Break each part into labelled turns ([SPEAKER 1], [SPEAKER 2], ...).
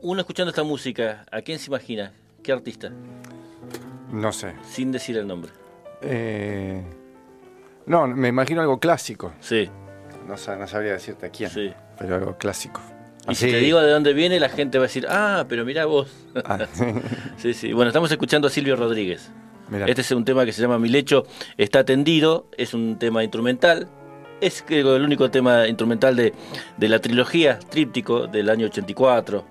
[SPEAKER 1] Uno escuchando esta música, ¿a quién se imagina? ¿Qué artista?
[SPEAKER 2] No sé.
[SPEAKER 1] Sin decir el nombre.
[SPEAKER 2] Eh, no, me imagino algo clásico.
[SPEAKER 1] Sí.
[SPEAKER 2] No, no sabría decirte a quién.
[SPEAKER 1] Sí.
[SPEAKER 2] Pero algo clásico.
[SPEAKER 1] Y si te digo de dónde viene, la gente va a decir, ah, pero mira vos. Ah. sí, sí. Bueno, estamos escuchando a Silvio Rodríguez. Este es un tema que se llama Mi lecho está tendido, es un tema instrumental. Es creo el único tema instrumental de, la trilogía Tríptico del año 84.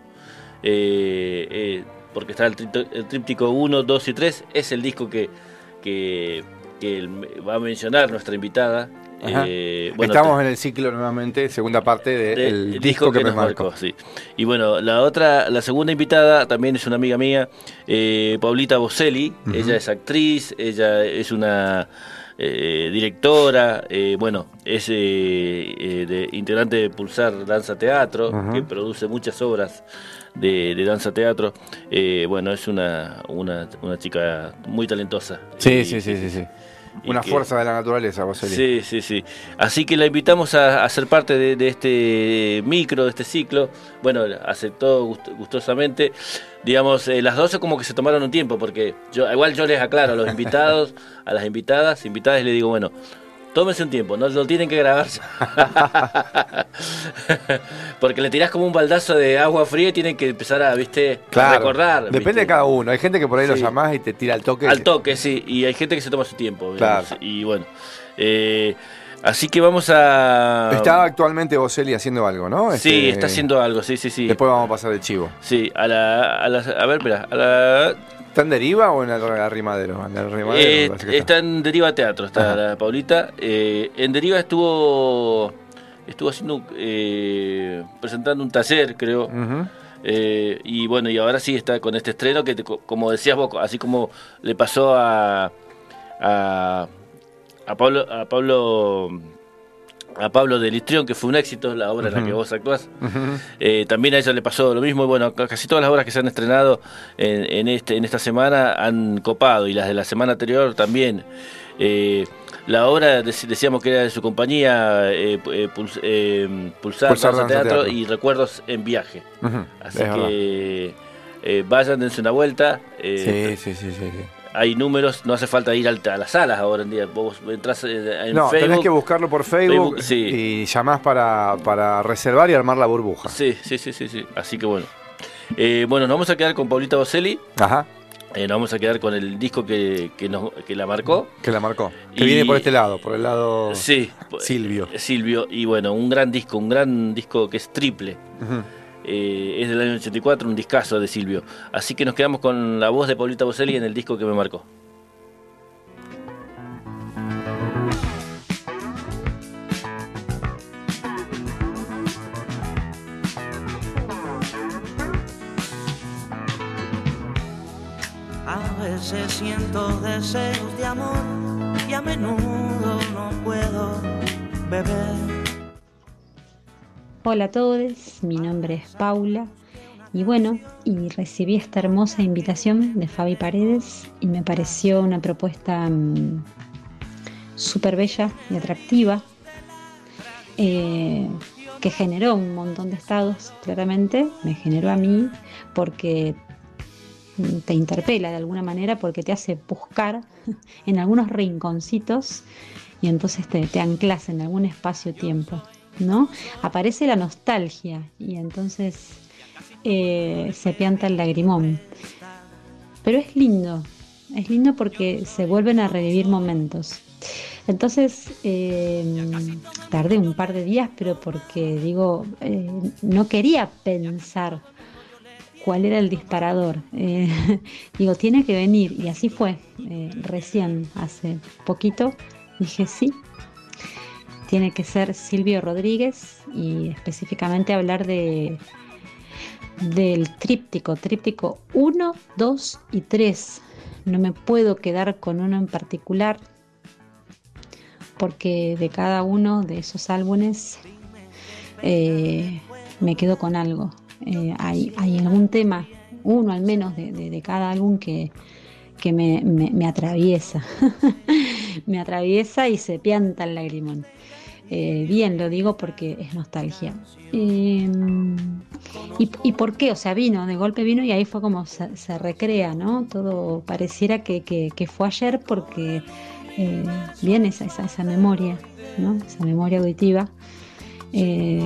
[SPEAKER 1] Eh, eh, porque está el, Tríptico 1, 2 y 3. Es el disco que, que va a mencionar nuestra invitada,
[SPEAKER 2] eh, Estamos en el ciclo nuevamente, segunda parte del disco, que, me marcó.
[SPEAKER 1] Y bueno, la otra, la segunda invitada también es una amiga mía, eh, Paulita Boselli. Ella es actriz, ella es una eh, directora, bueno, es de, integrante de Pulsar Danza Teatro, que produce muchas obras de, danza teatro. bueno, es una, una, una, chica muy talentosa.
[SPEAKER 2] Sí, sí, sí, sí, sí. Una fuerza de la naturaleza, vos
[SPEAKER 1] Sí, sí, sí. Así que la invitamos a, ser parte de, este micro, de este ciclo. Bueno, aceptó gustosamente. Digamos, eh, las 12 como que se tomaron un tiempo, porque yo igual yo les aclaro a los invitados, a las invitadas, invitadas, les digo, bueno, tómense un tiempo, no lo tienen que grabar. Porque le tirás como un baldazo de agua fría y tienen que empezar a, viste, recordar.
[SPEAKER 2] Depende de cada uno. Hay gente que por ahí lo llamás y te tira al toque.
[SPEAKER 1] Al toque, sí. Y hay gente que se toma su tiempo. Claro. Y bueno. Eh, así que vamos a.
[SPEAKER 2] Está actualmente Boselli haciendo algo, ¿no?
[SPEAKER 1] Sí, este, está haciendo algo, sí, sí, sí.
[SPEAKER 2] Después vamos a pasar el chivo.
[SPEAKER 1] Sí, a la. A, a ver, espera. A la
[SPEAKER 2] ¿Está en deriva o en el arrimadero?
[SPEAKER 1] Eh, está. en deriva teatro, está la Paulita. Eh, en deriva estuvo estuvo haciendo eh, presentando un taller, creo. y bueno, y ahora sí está con este estreno que, como decías vos, así como le pasó a, a, a Pablo, a Pablo a Pablo de Listrión, que fue un éxito la obra en la que vos actuás. Eh, también a ella le pasó lo mismo. Y bueno, casi todas las obras que se han estrenado en, este, en esta semana han copado, y las de la semana anterior también. Eh, la obra decíamos que era de su compañía eh, Pulsar, teatro, y Recuerdos en Viaje. Así que vayan, dense una vuelta.
[SPEAKER 2] sí, sí, sí, sí
[SPEAKER 1] hay números, no hace falta ir a las salas ahora en día. Vos entras
[SPEAKER 2] en no, tenés que buscarlo por Facebook, y llamás para, reservar y armar la burbuja.
[SPEAKER 1] Sí, sí, sí, sí, sí. Así que bueno. Eh, bueno, nos vamos a quedar con Paulita Boselli.
[SPEAKER 2] Ajá.
[SPEAKER 1] Eh, nos vamos a quedar con el disco que, nos, que la marcó.
[SPEAKER 2] Que la marcó. Que viene por este lado, por el lado
[SPEAKER 1] sí,
[SPEAKER 2] Silvio.
[SPEAKER 1] Silvio. Y bueno, un gran disco, un gran disco que es triple. Eh, es del año 84, un discazo de Silvio. Así que nos quedamos con la voz de Paulita Boselli en el disco que me marcó.
[SPEAKER 3] A veces siento deseos de amor y a menudo no puedo beber
[SPEAKER 4] Hola a todos, mi nombre es Paula y bueno, y recibí esta hermosa invitación de Fabi Paredes y me pareció una propuesta mm, súper bella y atractiva eh, que generó un montón de estados, claramente, me generó a mí porque te interpela de alguna manera porque te hace buscar en algunos rinconcitos y entonces te, te anclas en algún espacio-tiempo. ¿No? Aparece la nostalgia y entonces eh, se pianta el lagrimón. Pero es lindo, es lindo porque se vuelven a revivir momentos. Entonces, eh, tardé un par de días, pero porque digo, eh, no quería pensar cuál era el disparador. digo, tiene que venir, y así fue. recién, hace poquito, dije, sí, tiene que ser Silvio Rodríguez y específicamente hablar de del tríptico, tríptico 1, 2 y 3. No me puedo quedar con uno en particular porque de cada uno de esos álbumes eh, me quedo con algo. Eh, hay, algún tema, uno al menos de, cada álbum que, me, atraviesa. me atraviesa y se pianta el lagrimón. eh, bien, lo digo porque es nostalgia. Em, y, por qué? O sea, vino, de golpe vino y ahí fue como se, recrea, ¿no? Todo pareciera que, fue ayer porque eh, viene esa, esa, memoria, ¿no? Esa memoria auditiva. Eh,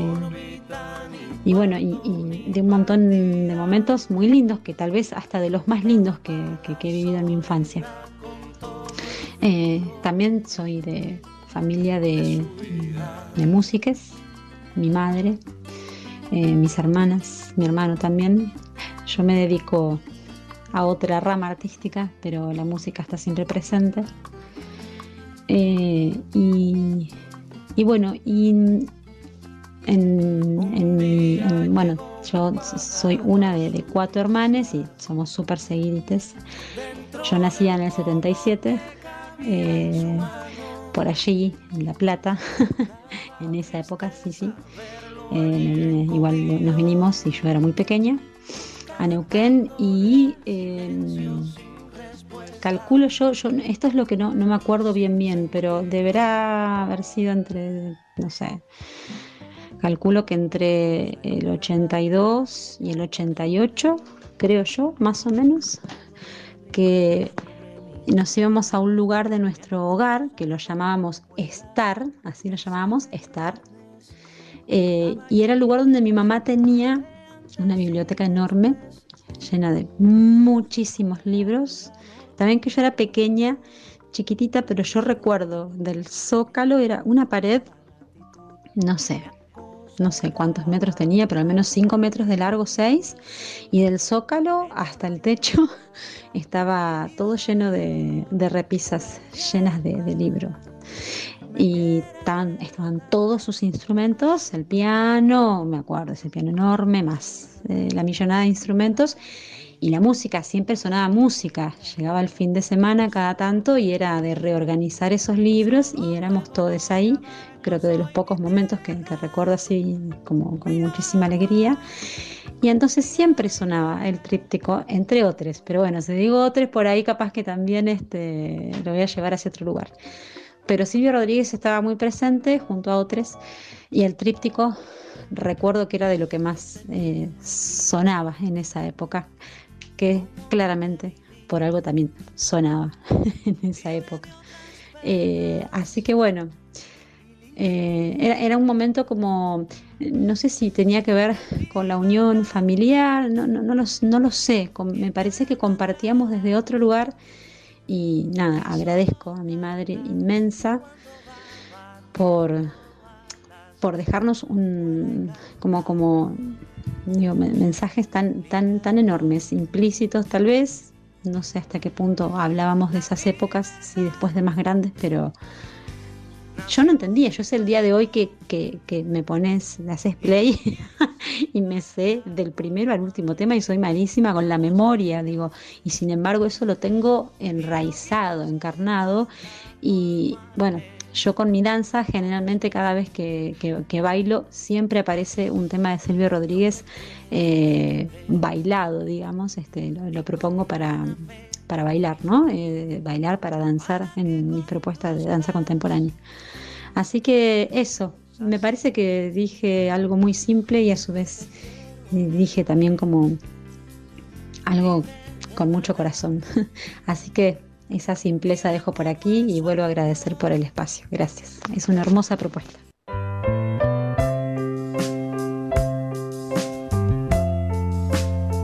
[SPEAKER 4] y bueno, y, de un montón de momentos muy lindos, que tal vez hasta de los más lindos que, he vivido en mi infancia. también soy de, familia de, de músicas, mi madre, eh, mis hermanas, mi hermano también. Yo me dedico a otra rama artística, pero la música está siempre presente. Eh, y, bueno, y en, bueno, yo soy una de, cuatro hermanas y somos súper seguidites. Yo nací en el 77 por allí, en La Plata, en esa época, sí, sí. Eh, igual nos vinimos y yo era muy pequeña a Neuquén y em, calculo yo, yo, esto es lo que no, no me acuerdo bien bien, pero deberá haber sido entre, no sé, calculo que entre el 82 y el 88, creo yo, más o menos, que nos íbamos a un lugar de nuestro hogar que lo llamábamos estar, así lo llamábamos, estar, eh, y era el lugar donde mi mamá tenía una biblioteca enorme, llena de muchísimos libros. También que yo era pequeña, chiquitita, pero yo recuerdo del zócalo, era una pared, no sé, no sé cuántos metros tenía, pero al menos 5 metros de largo, 6, y del zócalo hasta el techo estaba todo lleno de, repisas llenas de, libros. Y estaban, estaban, todos sus instrumentos, el piano, me acuerdo, ese piano enorme, más eh, la millonada de instrumentos, y la música, siempre sonaba música. Llegaba el fin de semana cada tanto y era de reorganizar esos libros y éramos todos ahí. Creo que de los pocos momentos que, recuerdo así como con muchísima alegría. Y entonces siempre sonaba el tríptico, entre otros. Pero bueno, si digo otros, por ahí capaz que también este, lo voy a llevar hacia otro lugar. Pero Silvio Rodríguez estaba muy presente junto a otros y el tríptico recuerdo que era de lo que más eh, sonaba en esa época que claramente por algo también sonaba en esa época. Eh, así que bueno, eh, era, un momento como, no sé si tenía que ver con la unión familiar, no, no, no, lo, sé, me parece que compartíamos desde otro lugar y nada, agradezco a mi madre inmensa por, por dejarnos un, como, como mensajes tan, tan, tan enormes, implícitos tal vez, no sé hasta qué punto hablábamos de esas épocas, si después de más grandes, pero yo no entendía, yo sé el día de hoy que, que, me pones, le haces play y me sé del primero al último tema y soy malísima con la memoria, digo, y sin embargo eso lo tengo enraizado, encarnado y bueno, yo con mi danza, generalmente cada vez que, bailo, siempre aparece un tema de Silvio Rodríguez eh, bailado, digamos, este, lo, propongo para, para bailar, ¿no? Eh, bailar para danzar en mis propuestas de danza contemporánea. Así que eso, me parece que dije algo muy simple y a su vez dije también como algo con mucho corazón. Así que esa simpleza dejo por aquí y vuelvo a agradecer por el espacio. Gracias. Es una hermosa propuesta.